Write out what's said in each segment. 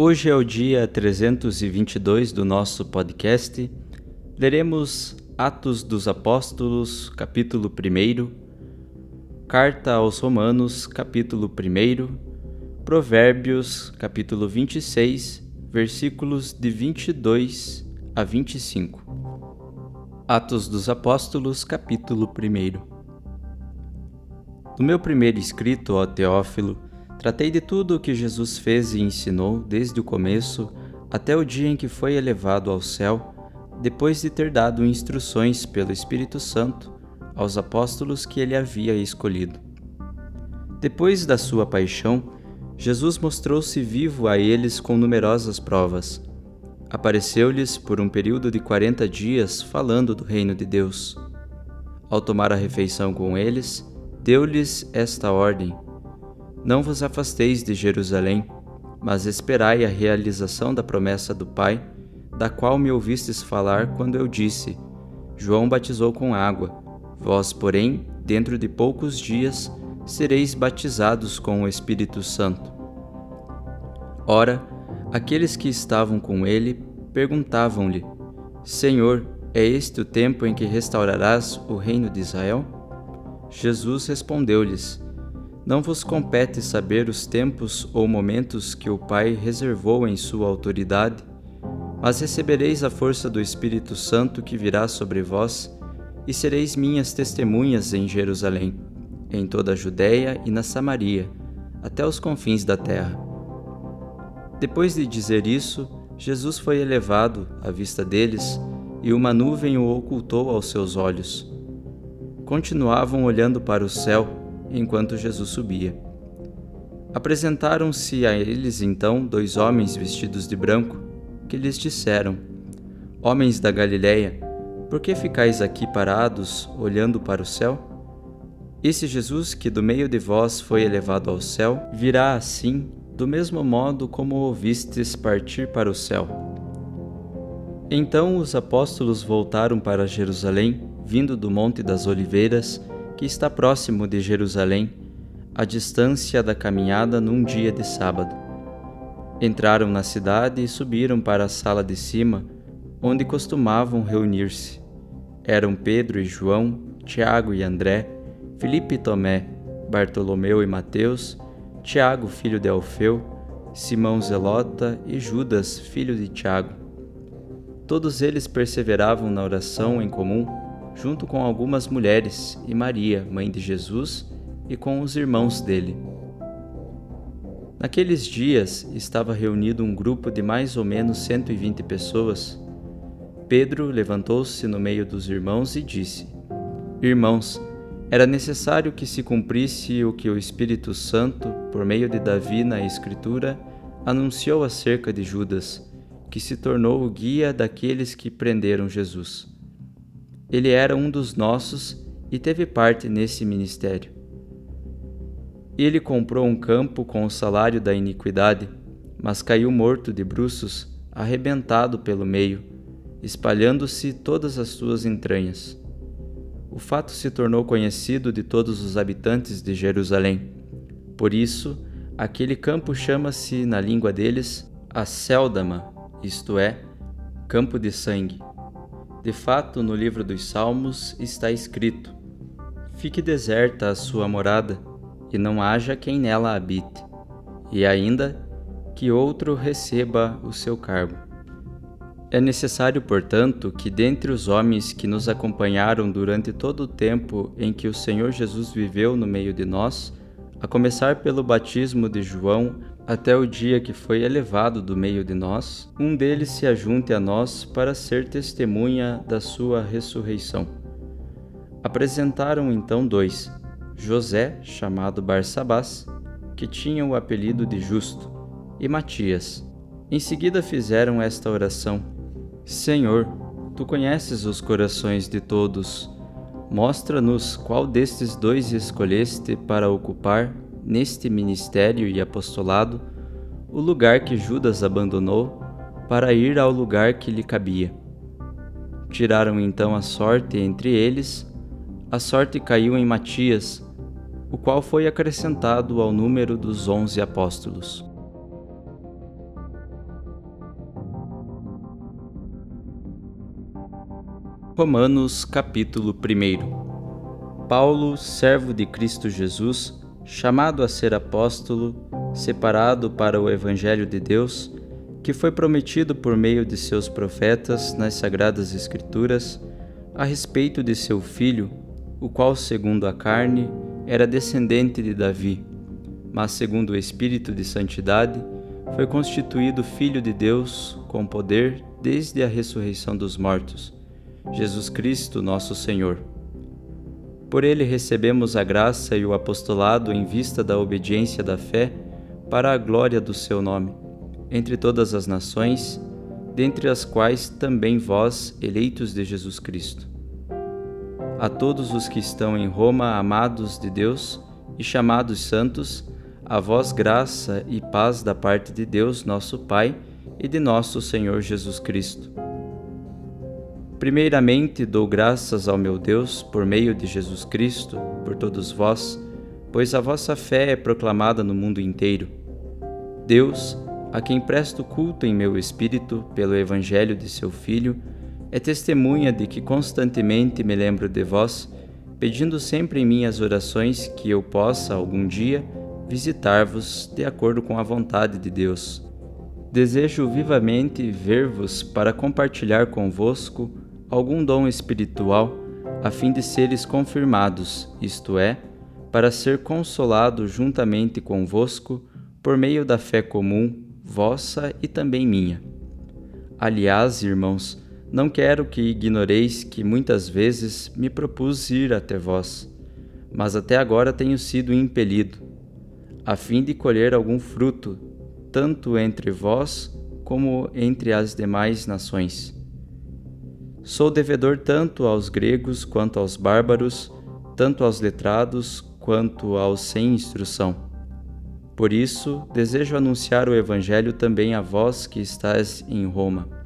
Hoje é o dia 322 do nosso podcast. Leremos Atos dos Apóstolos, capítulo 1, Carta aos Romanos, capítulo 1, Provérbios, capítulo 26, versículos de 22 a 25. Atos dos Apóstolos, capítulo 1. No meu primeiro escrito, ó Teófilo, Tratei de tudo o que Jesus fez e ensinou desde o começo até o dia em que foi elevado ao céu, depois de ter dado instruções pelo Espírito Santo aos apóstolos que ele havia escolhido. Depois da sua paixão, Jesus mostrou-se vivo a eles com numerosas provas. Apareceu-lhes por um período de quarenta dias falando do reino de Deus. Ao tomar a refeição com eles, deu-lhes esta ordem não vos afasteis de Jerusalém, mas esperai a realização da promessa do Pai, da qual me ouvistes falar quando eu disse: João batizou com água, vós, porém, dentro de poucos dias, sereis batizados com o Espírito Santo. Ora, aqueles que estavam com ele perguntavam-lhe: Senhor, é este o tempo em que restaurarás o reino de Israel? Jesus respondeu-lhes: não vos compete saber os tempos ou momentos que o Pai reservou em sua autoridade, mas recebereis a força do Espírito Santo que virá sobre vós, e sereis minhas testemunhas em Jerusalém, em toda a Judéia e na Samaria, até os confins da terra. Depois de dizer isso, Jesus foi elevado à vista deles, e uma nuvem o ocultou aos seus olhos. Continuavam olhando para o céu, enquanto Jesus subia. Apresentaram-se a eles então dois homens vestidos de branco, que lhes disseram: Homens da Galiléia, por que ficais aqui parados, olhando para o céu? Esse Jesus que do meio de vós foi elevado ao céu, virá assim, do mesmo modo como ouvistes partir para o céu. Então os apóstolos voltaram para Jerusalém, vindo do Monte das Oliveiras, que está próximo de Jerusalém, a distância da caminhada num dia de sábado. Entraram na cidade e subiram para a sala de cima, onde costumavam reunir-se. eram Pedro e João, Tiago e André, Filipe e Tomé, Bartolomeu e Mateus, Tiago, filho de Alfeu, Simão Zelota e Judas, filho de Tiago. Todos eles perseveravam na oração em comum, junto com algumas mulheres e Maria, mãe de Jesus, e com os irmãos dele. Naqueles dias estava reunido um grupo de mais ou menos 120 pessoas. Pedro levantou-se no meio dos irmãos e disse: Irmãos, era necessário que se cumprisse o que o Espírito Santo, por meio de Davi na Escritura, anunciou acerca de Judas, que se tornou o guia daqueles que prenderam Jesus. Ele era um dos nossos e teve parte nesse ministério. Ele comprou um campo com o salário da iniquidade, mas caiu morto de bruços, arrebentado pelo meio, espalhando-se todas as suas entranhas. O fato se tornou conhecido de todos os habitantes de Jerusalém. Por isso, aquele campo chama-se, na língua deles, a Céldama, isto é, campo de sangue. De fato, no livro dos Salmos está escrito: Fique deserta a sua morada e não haja quem nela habite, e ainda que outro receba o seu cargo. É necessário, portanto, que dentre os homens que nos acompanharam durante todo o tempo em que o Senhor Jesus viveu no meio de nós, a começar pelo batismo de João até o dia que foi elevado do meio de nós, um deles se ajunte a nós para ser testemunha da sua ressurreição. Apresentaram então dois, José, chamado Barsabás, que tinha o apelido de Justo, e Matias. Em seguida fizeram esta oração: Senhor, tu conheces os corações de todos. Mostra-nos qual destes dois escolheste para ocupar, neste ministério e apostolado, o lugar que Judas abandonou para ir ao lugar que lhe cabia. Tiraram então a sorte entre eles. A sorte caiu em Matias, o qual foi acrescentado ao número dos onze apóstolos. Romanos capítulo 1 Paulo, servo de Cristo Jesus, chamado a ser apóstolo, separado para o Evangelho de Deus, que foi prometido por meio de seus profetas nas Sagradas Escrituras, a respeito de seu Filho, o qual, segundo a carne, era descendente de Davi, mas segundo o Espírito de Santidade, foi constituído Filho de Deus com poder desde a ressurreição dos mortos, Jesus Cristo, nosso Senhor. Por ele recebemos a graça e o apostolado em vista da obediência da fé para a glória do seu nome, entre todas as nações, dentre as quais também vós, eleitos de Jesus Cristo a todos os que estão em Roma, amados de Deus e chamados santos, a vós graça e paz da parte de Deus, nosso Pai, e de nosso Senhor Jesus Cristo. Primeiramente dou graças ao meu Deus por meio de Jesus Cristo, por todos vós, pois a vossa fé é proclamada no mundo inteiro. Deus, a quem presto culto em meu espírito pelo Evangelho de seu Filho, é testemunha de que constantemente me lembro de vós, pedindo sempre em minhas orações que eu possa, algum dia, visitar-vos de acordo com a vontade de Deus. Desejo vivamente ver-vos para compartilhar convosco algum dom espiritual, a fim de seres confirmados, isto é, para ser consolado juntamente convosco por meio da fé comum, vossa e também minha. Aliás, irmãos, não quero que ignoreis que muitas vezes me propus ir até vós, mas até agora tenho sido impelido, a fim de colher algum fruto, tanto entre vós como entre as demais nações. Sou devedor tanto aos gregos quanto aos bárbaros, tanto aos letrados quanto aos sem instrução. Por isso, desejo anunciar o Evangelho também a vós que estáis em Roma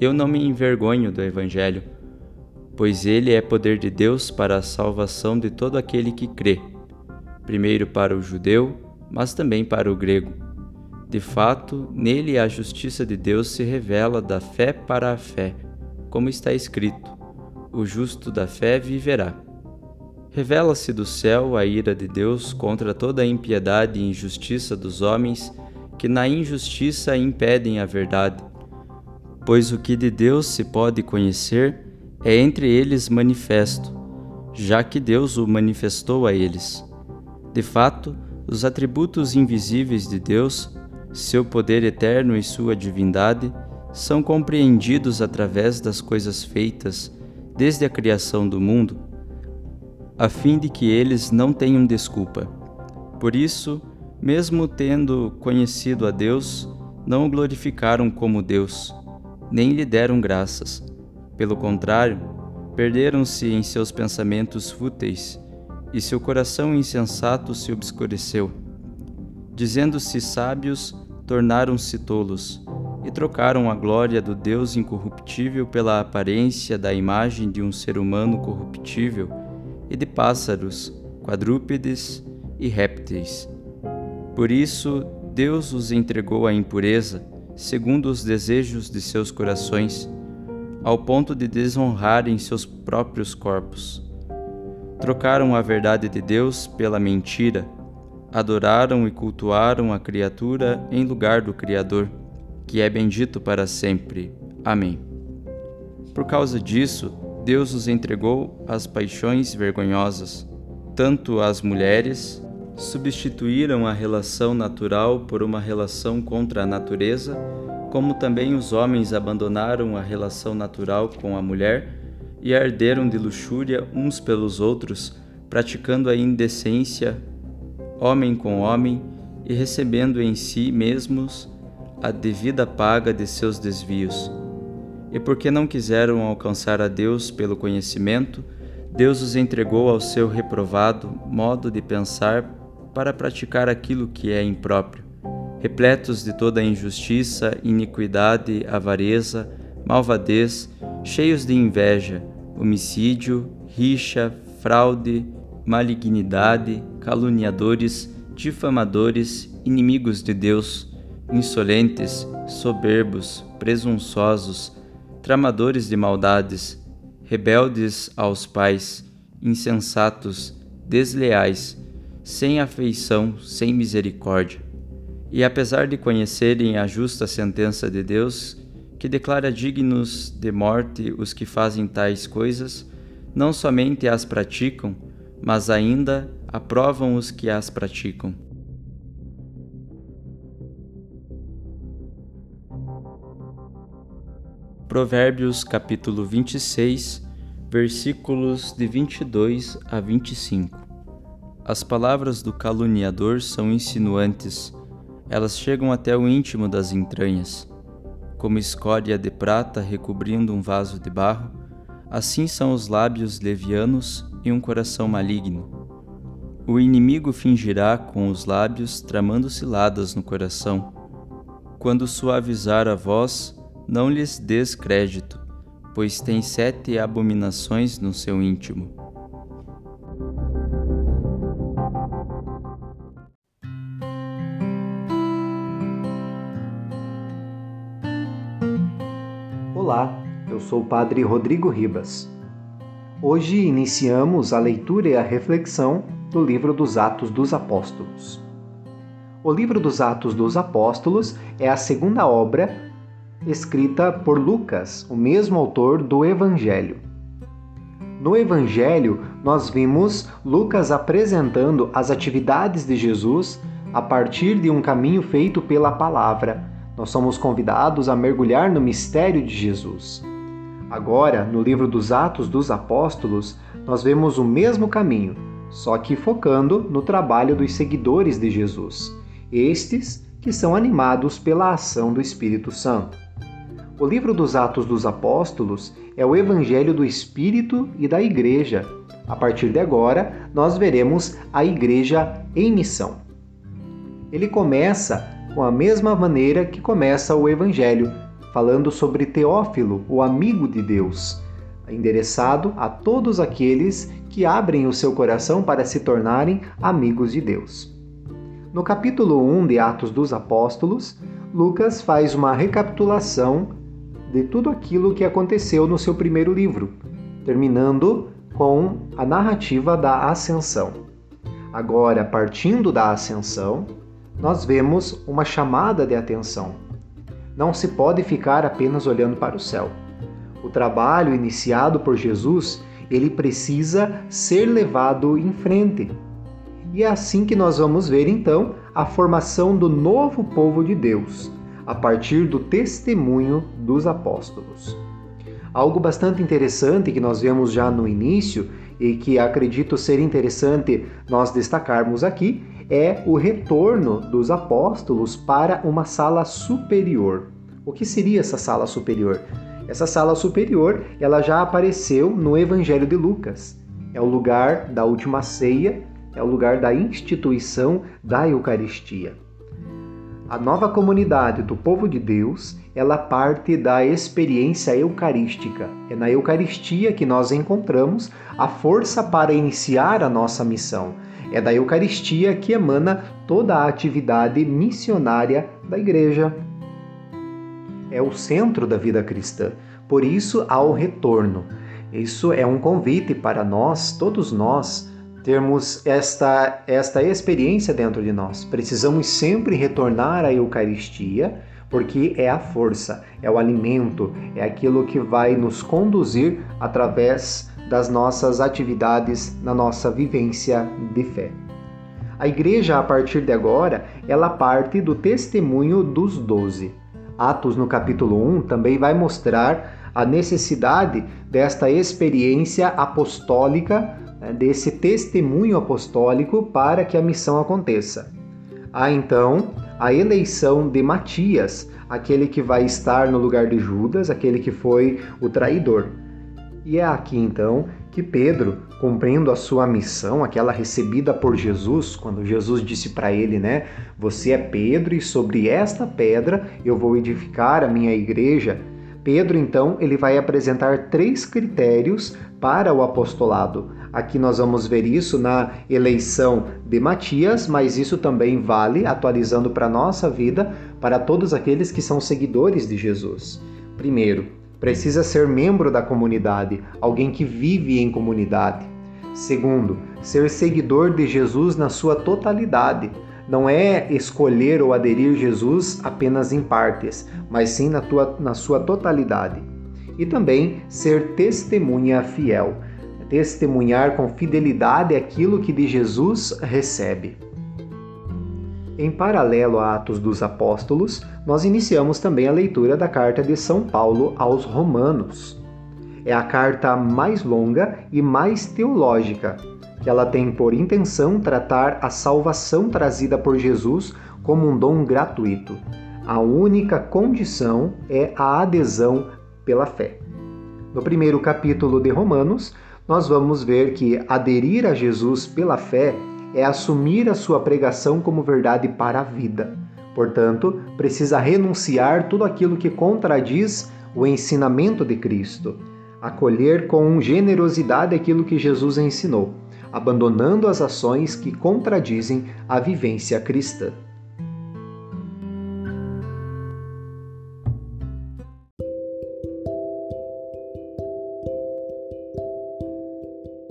eu não me envergonho do Evangelho, pois ele é poder de Deus para a salvação de todo aquele que crê, primeiro para o judeu, mas também para o grego. De fato, nele a justiça de Deus se revela da fé para a fé, como está escrito: o justo da fé viverá. Revela-se do céu a ira de Deus contra toda a impiedade e injustiça dos homens que na injustiça impedem a verdade. Pois o que de Deus se pode conhecer é entre eles manifesto, já que Deus o manifestou a eles. De fato, os atributos invisíveis de Deus, seu poder eterno e sua divindade, são compreendidos através das coisas feitas desde a criação do mundo, a fim de que eles não tenham desculpa. Por isso, mesmo tendo conhecido a Deus, não o glorificaram como Deus, nem lhe deram graças. Pelo contrário, perderam-se em seus pensamentos fúteis, e seu coração insensato se obscureceu. Dizendo-se sábios, tornaram-se tolos e trocaram a glória do Deus incorruptível pela aparência da imagem de um ser humano corruptível e de pássaros, quadrúpedes e répteis. Por isso, Deus os entregou à impureza, segundo os desejos de seus corações, ao ponto de desonrarem seus próprios corpos. Trocaram a verdade de Deus pela mentira, adoraram e cultuaram a criatura em lugar do Criador que é bendito para sempre. Amém. Por causa disso, Deus os entregou às paixões vergonhosas. Tanto as mulheres substituíram a relação natural por uma relação contra a natureza, como também os homens abandonaram a relação natural com a mulher e arderam de luxúria uns pelos outros, praticando a indecência, homem com homem, e recebendo em si mesmos a devida paga de seus desvios. E porque não quiseram alcançar a Deus pelo conhecimento, Deus os entregou ao seu reprovado modo de pensar para praticar aquilo que é impróprio, repletos de toda injustiça, iniquidade, avareza, malvadez, cheios de inveja, homicídio, rixa, fraude, malignidade, caluniadores, difamadores, inimigos de Deus, insolentes, soberbos, presunçosos, tramadores de maldades, rebeldes aos pais, insensatos, desleais, sem afeição, sem misericórdia. E apesar de conhecerem a justa sentença de Deus, que declara dignos de morte os que fazem tais coisas, não somente as praticam, mas ainda aprovam os que as praticam. Provérbios capítulo 26, versículos de 22 a 25. As palavras do caluniador são insinuantes, elas chegam até o íntimo das entranhas. Como escória de prata recobrindo um vaso de barro, assim são os lábios levianos e um coração maligno. O inimigo fingirá com os lábios, tramando ciladas no coração. Quando suavizar a voz, não lhes des crédito, pois tem sete abominações no seu íntimo. Olá, eu sou o Padre Rodrigo Ribas. Hoje iniciamos a leitura e a reflexão do livro dos Atos dos Apóstolos. O livro dos Atos dos Apóstolos é a segunda obra escrita por Lucas, o mesmo autor do Evangelho. No Evangelho, nós vimos Lucas apresentando as atividades de Jesus a partir de um caminho feito pela palavra. Nós somos convidados a mergulhar no mistério de Jesus. Agora, no livro dos Atos dos Apóstolos, nós vemos o mesmo caminho, só que focando no trabalho dos seguidores de Jesus, estes que são animados pela ação do Espírito Santo. O livro dos Atos dos Apóstolos é o Evangelho do Espírito e da Igreja. A partir de agora, nós veremos a Igreja em missão. Ele começa com a mesma maneira que começa o Evangelho, falando sobre Teófilo, o amigo de Deus, endereçado a todos aqueles que abrem o seu coração para se tornarem amigos de Deus. No capítulo 1 de Atos dos Apóstolos, Lucas faz uma recapitulação de tudo aquilo que aconteceu no seu primeiro livro, terminando com a narrativa da ascensão. Agora, partindo da ascensão, nós vemos uma chamada de atenção. Não se pode ficar apenas olhando para o céu. O trabalho iniciado por Jesus, ele precisa ser levado em frente. E é assim que nós vamos ver então a formação do novo povo de Deus, a partir do testemunho dos apóstolos. Algo bastante interessante que nós vemos já no início e que acredito ser interessante nós destacarmos aqui é o retorno dos apóstolos para uma sala superior. O que seria essa sala superior? Essa sala superior, ela já apareceu no Evangelho de Lucas. É o lugar da última ceia, é o lugar da instituição da Eucaristia. A nova comunidade do povo de Deus, ela parte da experiência eucarística. É na Eucaristia que nós encontramos a força para iniciar a nossa missão. É da Eucaristia que emana toda a atividade missionária da Igreja. É o centro da vida cristã. Por isso há o retorno. Isso é um convite para nós, todos nós, termos esta, esta experiência dentro de nós. Precisamos sempre retornar à Eucaristia, porque é a força, é o alimento, é aquilo que vai nos conduzir através das nossas atividades na nossa vivência de fé. A igreja, a partir de agora, ela parte do testemunho dos doze. Atos, no capítulo 1, também vai mostrar a necessidade desta experiência apostólica desse testemunho apostólico para que a missão aconteça. Há então a eleição de Matias, aquele que vai estar no lugar de Judas, aquele que foi o traidor. E é aqui então que Pedro, cumprindo a sua missão, aquela recebida por Jesus, quando Jesus disse para ele, né: Você é Pedro e sobre esta pedra eu vou edificar a minha igreja. Pedro então ele vai apresentar três critérios para o apostolado. Aqui nós vamos ver isso na eleição de Matias, mas isso também vale, atualizando para a nossa vida, para todos aqueles que são seguidores de Jesus. Primeiro, precisa ser membro da comunidade, alguém que vive em comunidade. Segundo, ser seguidor de Jesus na sua totalidade. Não é escolher ou aderir Jesus apenas em partes, mas sim na, tua, na sua totalidade. E também ser testemunha fiel testemunhar com fidelidade aquilo que de Jesus recebe. Em paralelo a Atos dos Apóstolos, nós iniciamos também a leitura da carta de São Paulo aos Romanos. É a carta mais longa e mais teológica, que ela tem por intenção tratar a salvação trazida por Jesus como um dom gratuito. A única condição é a adesão pela fé. No primeiro capítulo de Romanos, nós vamos ver que aderir a Jesus pela fé é assumir a sua pregação como verdade para a vida. Portanto, precisa renunciar tudo aquilo que contradiz o ensinamento de Cristo, acolher com generosidade aquilo que Jesus ensinou, abandonando as ações que contradizem a vivência cristã.